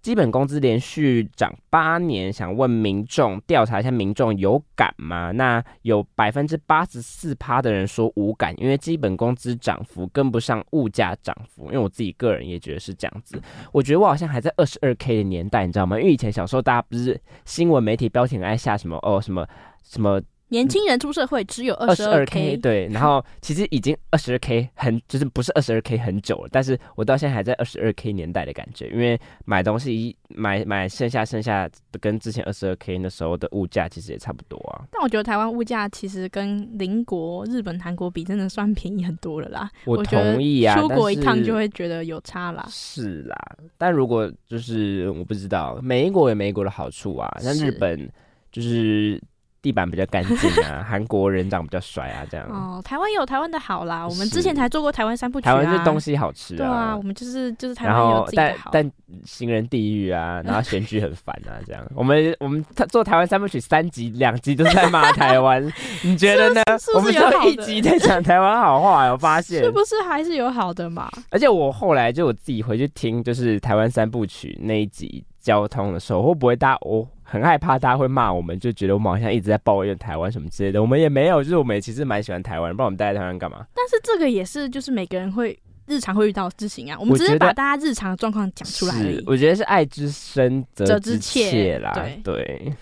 基本工资连续涨八年，想问民众调查一下民众有感吗？那有百分之八十四趴的人说无感，因为基本工资涨幅跟不上物价涨幅。因为我自己个人也觉得是这样子，我觉得我好像还在二十二 K 的年代，你知道吗？因为以前小时候大家不是新闻媒体标题爱下什么哦什么什么。年轻人出社会只有二十二 K，对，然后其实已经二十二 K 很就是不是二十二 K 很久了，但是我到现在还在二十二 K 年代的感觉，因为买东西买买剩下剩下跟之前二十二 K 那时候的物价其实也差不多啊。但我觉得台湾物价其实跟邻国日本、韩国比，真的算便宜很多了啦。我同意啊，出国一趟就会觉得有差啦。是啦，但如果就是我不知道，美国有美国的好处啊，像日本就是。地板比较干净啊，韩国人长比较帅啊，这样。哦，台湾有台湾的好啦，我们之前才做过台湾三部曲啊。台湾就东西好吃啊。对啊，我们就是就是台湾有自己的好。但但行人地狱啊，然后选举很烦啊，这样。我们我们做台湾三部曲三集，两集都是在骂台湾，你觉得呢？我们只有一集在讲台湾好话，我发现是不是还是有好的嘛？而且我后来就我自己回去听，就是台湾三部曲那一集交通的时候，会不会大家我？很害怕大家会骂我们，就觉得我们好像一直在抱怨台湾什么之类的。我们也没有，就是我们也其实蛮喜欢台湾，不然我们待在台湾干嘛？但是这个也是，就是每个人会。日常会遇到的事情啊，我们只是把大家日常的状况讲出来而已。我觉得是爱之深责之切啦，对，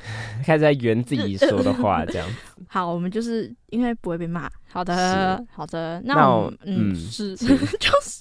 开始在圆自己说的话这样。好，我们就是因为不会被骂。好的，好的，那我嗯是 就是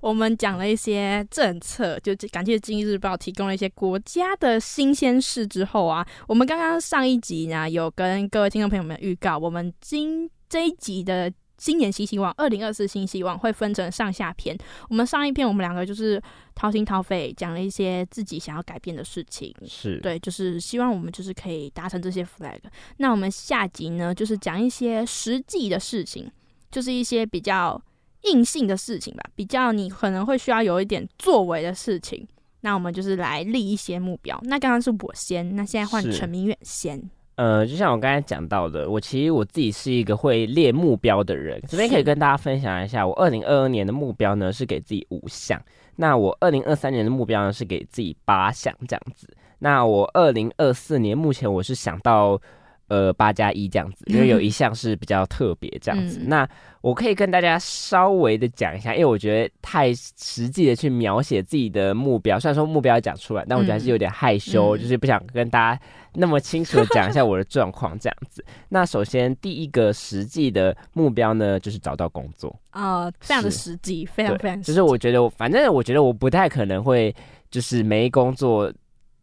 我们讲了一些政策，就感谢《经济日报》提供了一些国家的新鲜事之后啊，我们刚刚上一集呢有跟各位听众朋友们预告，我们今这一集的。新年新希望，二零二四新希望会分成上下篇。我们上一篇，我们两个就是掏心掏肺讲了一些自己想要改变的事情，是对，就是希望我们就是可以达成这些 flag。那我们下集呢，就是讲一些实际的事情，就是一些比较硬性的事情吧，比较你可能会需要有一点作为的事情。那我们就是来立一些目标。那刚刚是我先，那现在换陈明远先。呃，就像我刚才讲到的，我其实我自己是一个会列目标的人。这边可以跟大家分享一下，我二零二二年的目标呢是给自己五项，那我二零二三年的目标呢是给自己八项这样子。那我二零二四年目前我是想到。呃，八加一这样子，因为有一项是比较特别这样子。那我可以跟大家稍微的讲一下，因为我觉得太实际的去描写自己的目标，虽然说目标讲出来，但我觉得还是有点害羞，就是不想跟大家那么清楚的讲一下我的状况这样子。那首先第一个实际的目标呢，就是找到工作啊，非常的实际，非常非常。就是我觉得，反正我觉得我不太可能会就是没工作。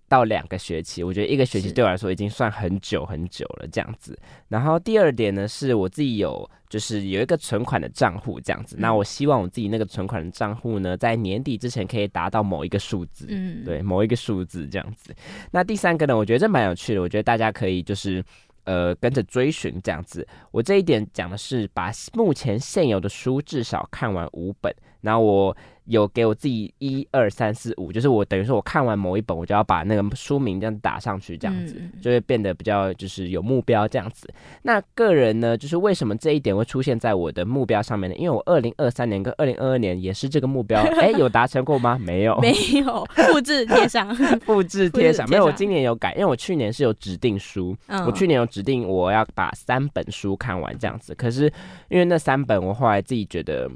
到两个学期，我觉得一个学期对我来说已经算很久很久了，这样子。然后第二点呢，是我自己有就是有一个存款的账户这样子。那我希望我自己那个存款的账户呢，在年底之前可以达到某一个数字，嗯，对，某一个数字这样子。那第三个呢，我觉得这蛮有趣的，我觉得大家可以就是呃跟着追寻这样子。我这一点讲的是把目前现有的书至少看完五本，然后我。有给我自己一二三四五，就是我等于说我看完某一本，我就要把那个书名这样打上去，这样子就会变得比较就是有目标这样子。那个人呢，就是为什么这一点会出现在我的目标上面呢？因为我二零二三年跟二零二二年也是这个目标，哎，有达成过吗？没有，没有，复制贴上，复制贴上，没有。我今年有改，因为我去年是有指定书，我去年有指定我要把三本书看完这样子。可是因为那三本，我后来自己觉得。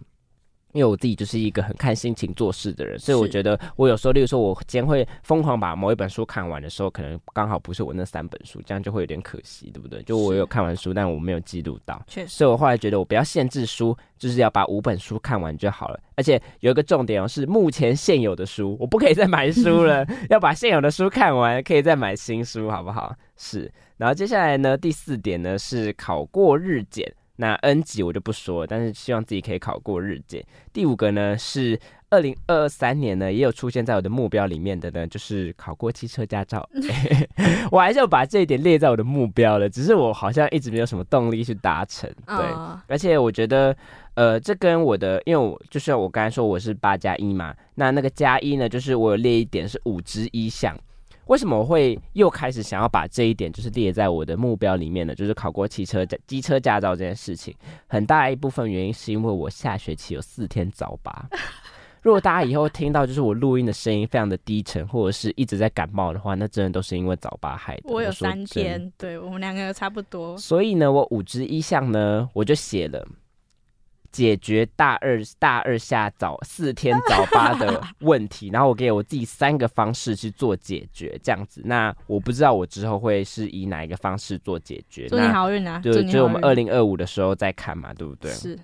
因为我自己就是一个很看心情做事的人，所以我觉得我有时候，例如说，我今天会疯狂把某一本书看完的时候，可能刚好不是我那三本书，这样就会有点可惜，对不对？就我有看完书，但我没有记录到，确实。所以我后来觉得，我不要限制书，就是要把五本书看完就好了。而且有一个重点哦，是目前现有的书，我不可以再买书了，要把现有的书看完，可以再买新书，好不好？是。然后接下来呢，第四点呢是考过日检。那 N 级我就不说，但是希望自己可以考过日检。第五个呢是二零二三年呢也有出现在我的目标里面的呢，就是考过汽车驾照。我还是要把这一点列在我的目标了，只是我好像一直没有什么动力去达成。对，而且我觉得，呃，这跟我的，因为我就是我刚才说我是八加一嘛，那那个加一呢，就是我有列一点是五之一项。为什么我会又开始想要把这一点就是列在我的目标里面呢？就是考过汽车驾机车驾照这件事情，很大一部分原因是因为我下学期有四天早八。如果大家以后听到就是我录音的声音非常的低沉，或者是一直在感冒的话，那真的都是因为早八害的。我有三天，对我们两个差不多。所以呢，我五之一项呢，我就写了解决大二大二下早四天早八的问题，然后我给我自己三个方式去做解决，这样子。那我不知道我之后会是以哪一个方式做解决。祝你好运啊！就祝你好运就我们二零二五的时候再看嘛，对不对？是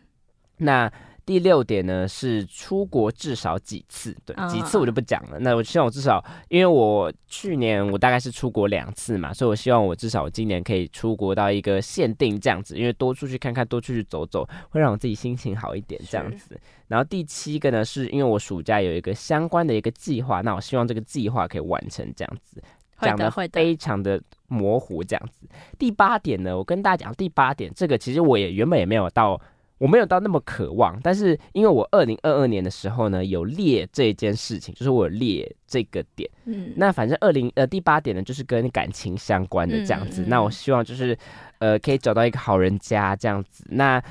那第六点呢是出国至少几次，对，嗯几次我就不讲了。那我希望我至少，因为我去年我大概是出国两次嘛，所以我希望我至少我今年可以出国到一个限定这样子，因为多出去看看，多出去走走，会让我自己心情好一点这样子。然后第七个呢，是因为我暑假有一个相关的一个计划，那我希望这个计划可以完成这样子。讲的会非常的模糊这样子。第八点呢，我跟大家讲，第八点这个其实我也原本也没有到，我没有到那么渴望，但是因为我二零二二年的时候呢，有列这件事情，就是我有列这个点。嗯，那反正二零呃第八点呢，就是跟感情相关的这样子。嗯嗯嗯那我希望就是呃可以找到一个好人家这样子。那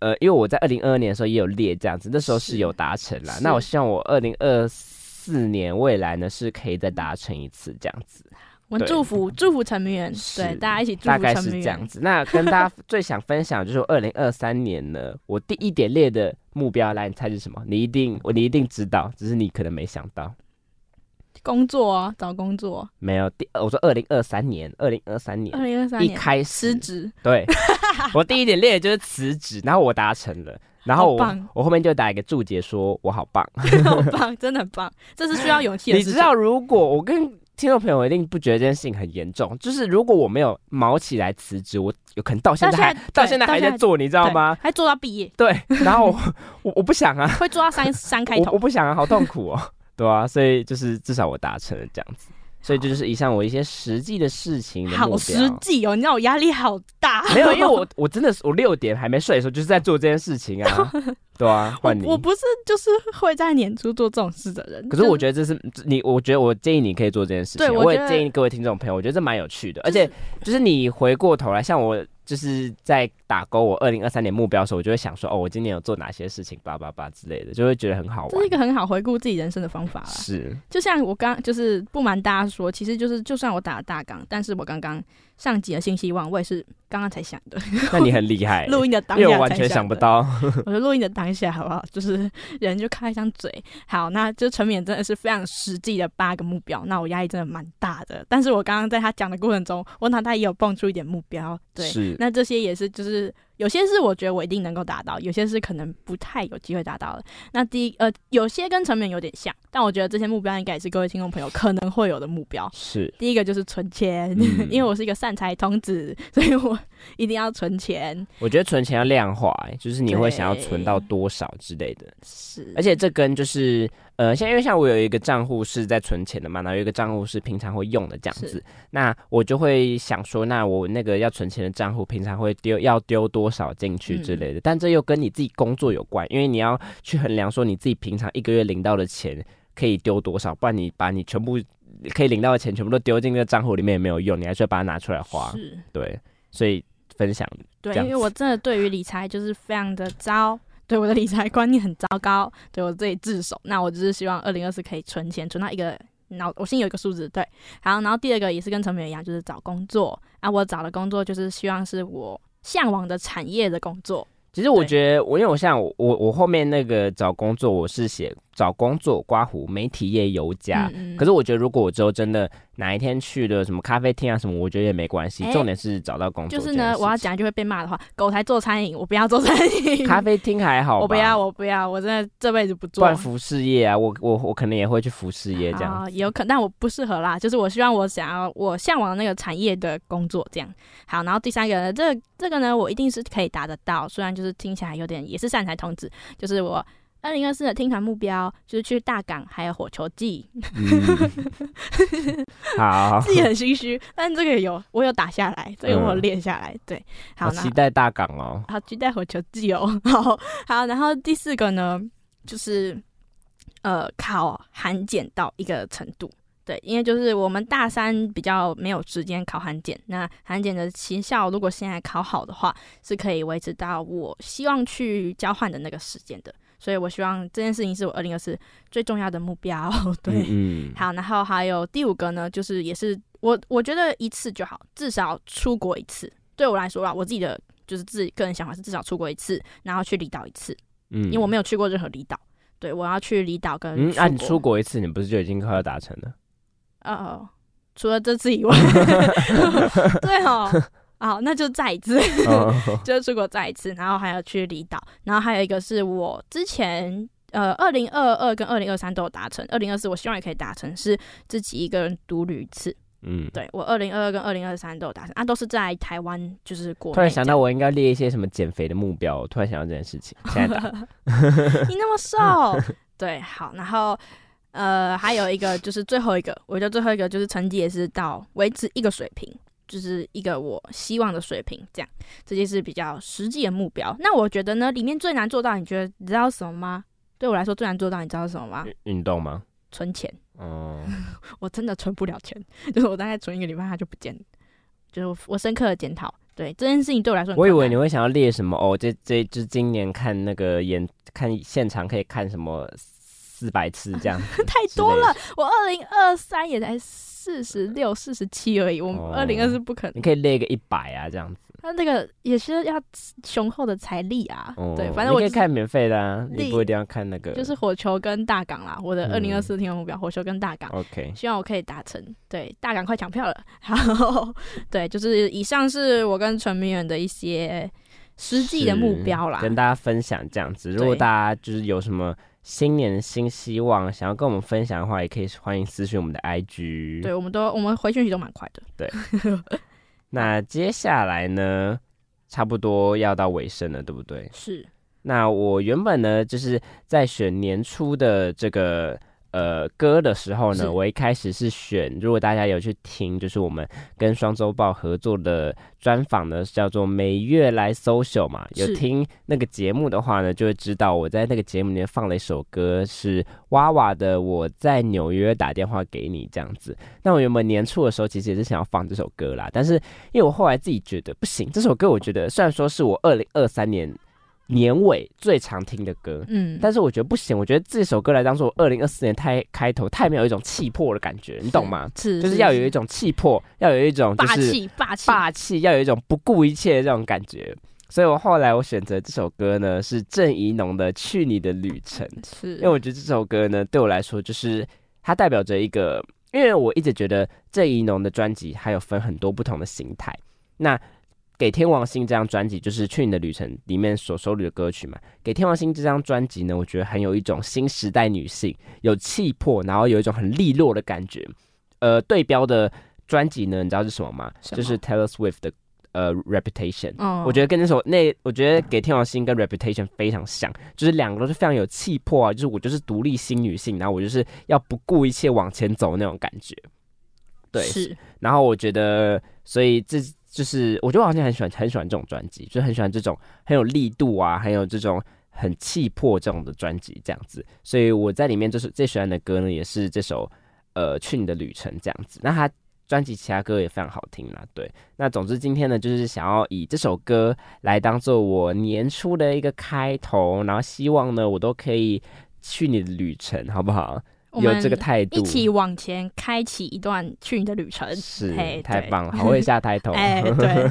呃，因为我在二零二二年的时候也有列这样子，那时候是是有达成啦。那我希望我二零二四年未来呢是可以再达成一次这样子。对我们祝福祝福陈明远，对大家一起祝大概福陈明远。是这样子。那跟大家 最想分享就是二零二三年呢，我第一点列的目标，来，你猜是什么？你一定，我你一定知道，只是你可能没想到。工作啊，找工作。没有第，我说二零二三年，二零二三年二零二三年一开始辞，职，对，我第一点列的就是辞职，然后我达成了，然后我我后面就打一个注解说我好棒。好棒，真的很棒，这是需要勇气的事。你知道，如果我跟听众朋友一定不觉得这件事情很严重，就是如果我没有毛起来辞职，我有可能到现在还到现在还在做，你知道吗？还做到毕业，对，然后我我我不想啊，会做到三三开头我我。不想啊，好痛苦哦，对啊，所以就是至少我达成了这样子，所以这就是以上我一些实际的事情。好实际哦，你知道我压力好大。没有，因为我 我真的是我六点还没睡的时候就是在做这件事情啊，对啊，换你。我不是就是会在年初做这种事的人。可是我觉得这是你，我觉得我建议你可以做这件事情啊。对我我也建议各位听众朋友，我觉得这蛮有趣的，而且就是你回过头来，像我就是在打勾我二零二三年目标的时候，我就会想说，哦，我今年有做哪些事情，叭叭叭之类的，就会觉得很好玩这是一。个很好回顾自己人生的方法啦。是，就像我刚就是不瞒大家说，其实就是就算我打了大纲，但是我刚刚上集的新希望，我也是刚刚才想的，那你很厉害，录音的当因为下我完全想不的。到。我说录音的当下好不好？就是人就开一张嘴。好，那就陈勉真的是非常实际的八个目标，那我压力真的蛮大的。但是我刚刚在他讲的过程中，我脑袋也有蹦出一点目标，对，是，那这些也是就是有些是我觉得我一定能够达到，有些是可能不太有机会达到的。那第一呃，有些跟成本有点像，但我觉得这些目标应该也是各位听众朋友可能会有的目标。是，第一个就是存钱，嗯因为我是一个善财童子，所以我一定要存钱。我觉得存钱要量化、欸，就是你会想要存到多少之类的。是，而且这跟就是呃，现在因为像我有一个账户是在存钱的嘛，然后有一个账户是平常会用的这样子，那我就会想说，那我那个要存钱的账户平常会丢要丢多少进去之类的，但这又跟你自己工作有关，因为你要去衡量说你自己平常一个月领到的钱可以丢多少，不然你把你全部可以领到的钱全部都丢进那个账户里面也没有用，你还是要把它拿出来花，是。对，所以分享对，因为我真的对于理财就是非常的糟，对我的理财观念很糟糕，对我自己自首。那我只是希望二零二四可以存钱，存到一个脑，我心里有一个数字，对。好，然后第二个也是跟陈美一样，就是找工作啊。我找的工作就是希望是我向往的产业的工作。其实我觉得，我因为我像我我我后面那个找工作，我是写找工作刮胡媒体业油家。嗯嗯可是我觉得，如果我之后真的哪一天去了什么咖啡厅啊什么，我觉得也没关系。哎重点是找到工作。就是呢，我要，讲就会被骂的话，狗才做餐饮，我不要做餐饮。咖啡厅还好，我不要，。我不要，我真的这辈子不做。不然服饰业啊，我我我可能也会去服饰业这样。啊，有可能，但我不适合啦。就是我希望我想要我向往的那个产业的工作这样。好，然后第三个呢，这这个呢，我一定是可以达得到。虽然就是听起来有点也是善财童子，就是我二零二四的听团目标就是去大港还有火球季，嗯，好，自己很心虚，但这个有我有打下来，这个我有嗯列下来。对，好，好期待大港哦。好期待火球季哦。好好，然后第四个呢，就是呃考韩检到一个程度。对，因为就是我们大三比较没有时间考韩检，那韩检的期效如果现在考好的话，是可以维持到我希望去交换的那个时间的。所以我希望这件事情是我二零二四最重要的目标。对，嗯，好，然后还有第五个呢，就是也是我我觉得一次就好，至少出国一次。对我来说啊，我自己的就是自己个人想法是至少出国一次，然后去离岛一次，嗯，因为我没有去过任何离岛。对，我要去离岛跟嗯，那、你出国一次，你不是就已经快要达成了？呃，除了这次以外，对哦，好，那就再一次，哦 就是出国再一次，然后还要去离岛，然后还有一个是我之前呃，二零二二跟二零二三都有达成，二零二四我希望也可以达成，是自己一个人独旅一次。嗯，对我二零二二跟二零二三都有达成，啊，都是在台湾，就是国内突然想到我应该列一些什么减肥的目标，我突然想到这件事情。现在打 你那么瘦，对，好，然后呃，还有一个就是最后一个，我觉得最后一个就是成绩也是到维持一个水平，就是一个我希望的水平，这样，这就是比较实际的目标。那我觉得呢，里面最难做到，你觉得你知道什么吗？对我来说最难做到，你知道是什么吗？运运动吗？存钱，哦，我真的存不了钱，就是我大概存一个礼拜它就不见了，就是我我深刻的检讨，对这件事情对我来说我以，为你会想要列什么哦，这这就是今年看那个演看现场可以看什么四百次这样 太多了，我二零二三也才四十六、四十七而已，我们二零二四不可能。你可以列个一百啊，这样子。他那个也是要雄厚的财力啊，哦，对，反正我就是你可以看免费的啊，你不一定要看那个。就是火球跟大港啦，我的二零二嗯四天的目标，火球跟大港。OK，希望我可以达成，对，大港快抢票了。然后，对，就是以上是我跟陈明远的一些实际的目标啦。跟大家分享这样子。如果大家就是有什么新年新希望，想要跟我们分享的话，也可以欢迎私讯我们的 IG。对，我们都我们回讯息都蛮快的。对那接下来呢，差不多要到尾声了，对不对？是，那我原本呢，就是在选年初的这个呃歌的时候呢，我一开始是选，如果大家有去听，就是我们跟双周报合作的专访呢，叫做《每月来 social》嘛，有听那个节目的话呢，就会知道我在那个节目里面放了一首歌，是娃娃的《我在纽约打电话给你》这样子。那我原本年初的时候，其实也是想要放这首歌啦，但是因为我后来自己觉得不行，这首歌我觉得虽然说是我二零二三年年尾最常听的歌，嗯，但是我觉得不行，我觉得这首歌来当做我二零二四年太开头太没有一种气魄的感觉，你懂吗？是，就是要有一种气魄，要有一种就霸气，霸气，霸气，要有一种不顾一切的这种感觉。所以我后来我选择这首歌呢，是郑怡农的《去你的旅程》。是，因为我觉得这首歌呢，对我来说就是它代表着一个，因为我一直觉得郑怡农的专辑还有分很多不同的形态。那给天王星这张专辑，就是《去你的旅程》里面所收录的歌曲嘛。给天王星这张专辑呢，我觉得很有一种新时代女性，有气魄，然后有一种很利落的感觉。呃，对标的专辑呢，你知道是什么吗？么就是 Taylor Swift 的呃 Reputation。嗯，我觉得跟那首那，我觉得给天王星跟 Reputation 非常像，就是两个都是非常有气魄啊，就是我就是独立新女性，然后我就是要不顾一切往前走那种感觉。对，是，然后我觉得，所以这就是我觉得我好像很喜欢很喜欢这种专辑，就很喜欢这种很有力度啊，很有这种很气魄这种的专辑这样子。所以我在里面就是最喜欢的歌呢，也是这首呃《去你的旅程》这样子。那他专辑其他歌也非常好听啦，对。那总之今天呢，就是想要以这首歌来当做我年初的一个开头，然后希望呢我都可以去你的旅程，好不好？有这个态度，一起往前开启一段去你的旅程。是太棒了，好会下抬头。哎，对，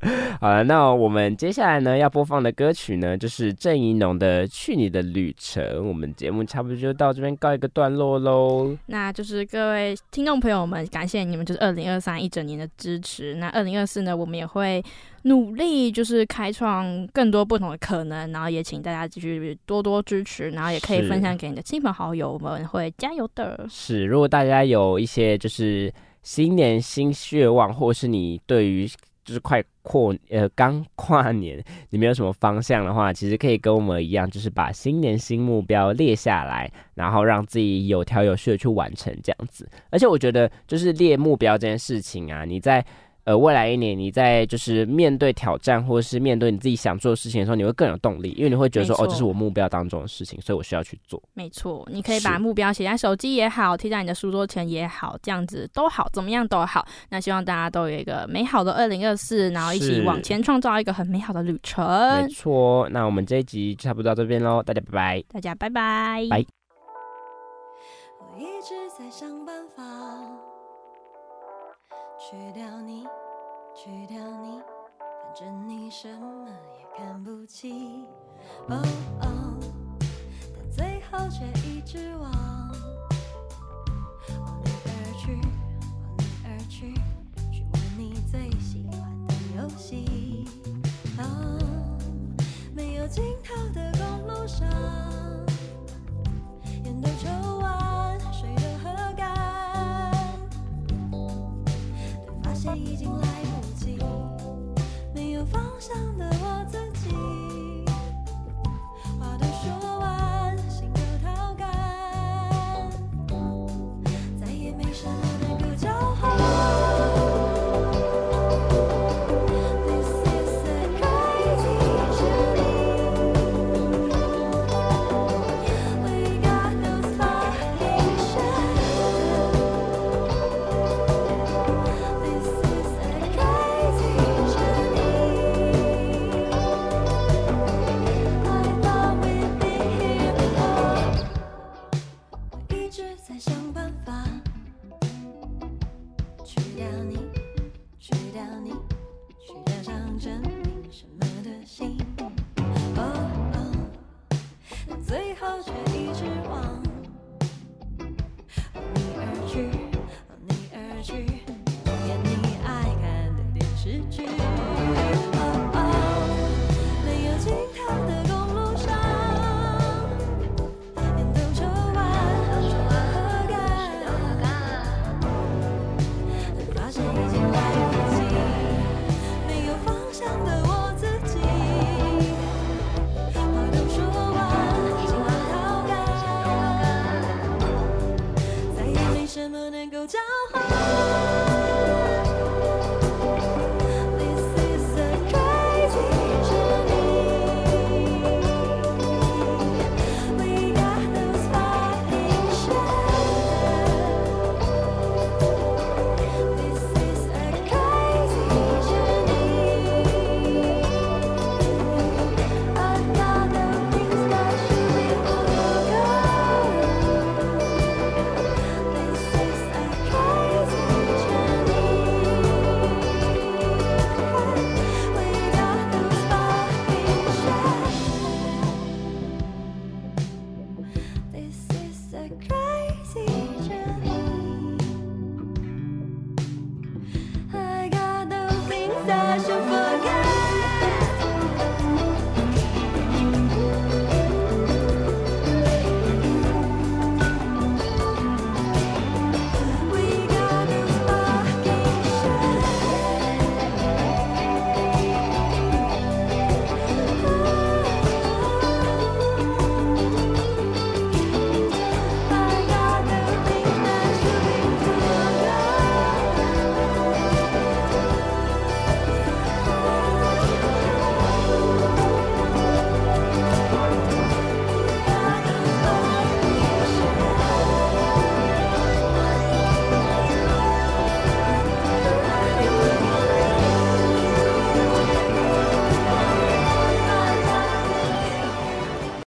好了，那我们接下来呢要播放的歌曲呢，就是郑怡农的《去你的旅程》。我们节目差不多就到这边告一个段落喽。那就是各位听众朋友们，感谢你们就是二零二三一整年的支持。那二零二四呢，我们也会努力，就是开创更多不同的可能，然后也请大家继续多多支持，然后也可以分享给你的亲朋好友，我们会加油的。是，如果大家有一些就是新年新愿望，或是你对于就是快过呃刚跨年，你没有什么方向的话，其实可以跟我们一样，就是把新年新目标列下来，然后让自己有条有序的去完成这样子。而且我觉得，就是列目标这件事情啊，你在呃未来一年你在就是面对挑战或者是面对你自己想做的事情的时候，你会更有动力，因为你会觉得说哦，这是我目标当中的事情，所以我需要去做。没错，你可以把目标写在手机也好，贴在你的书桌前也好，这样子都好，怎么样都好。那希望大家都有一个美好的二零二四，然后一起往前创造一个很美好的旅程没。错，那我们这一集就差不多到这边喽，大家拜拜。大家拜拜。拜我一直在想办法去掉你，去掉你，反正你什么也看不起。哦哦，但最后却一直往往你而去，往你而去，去玩你最喜欢的游戏。哦，没有尽头的公路上。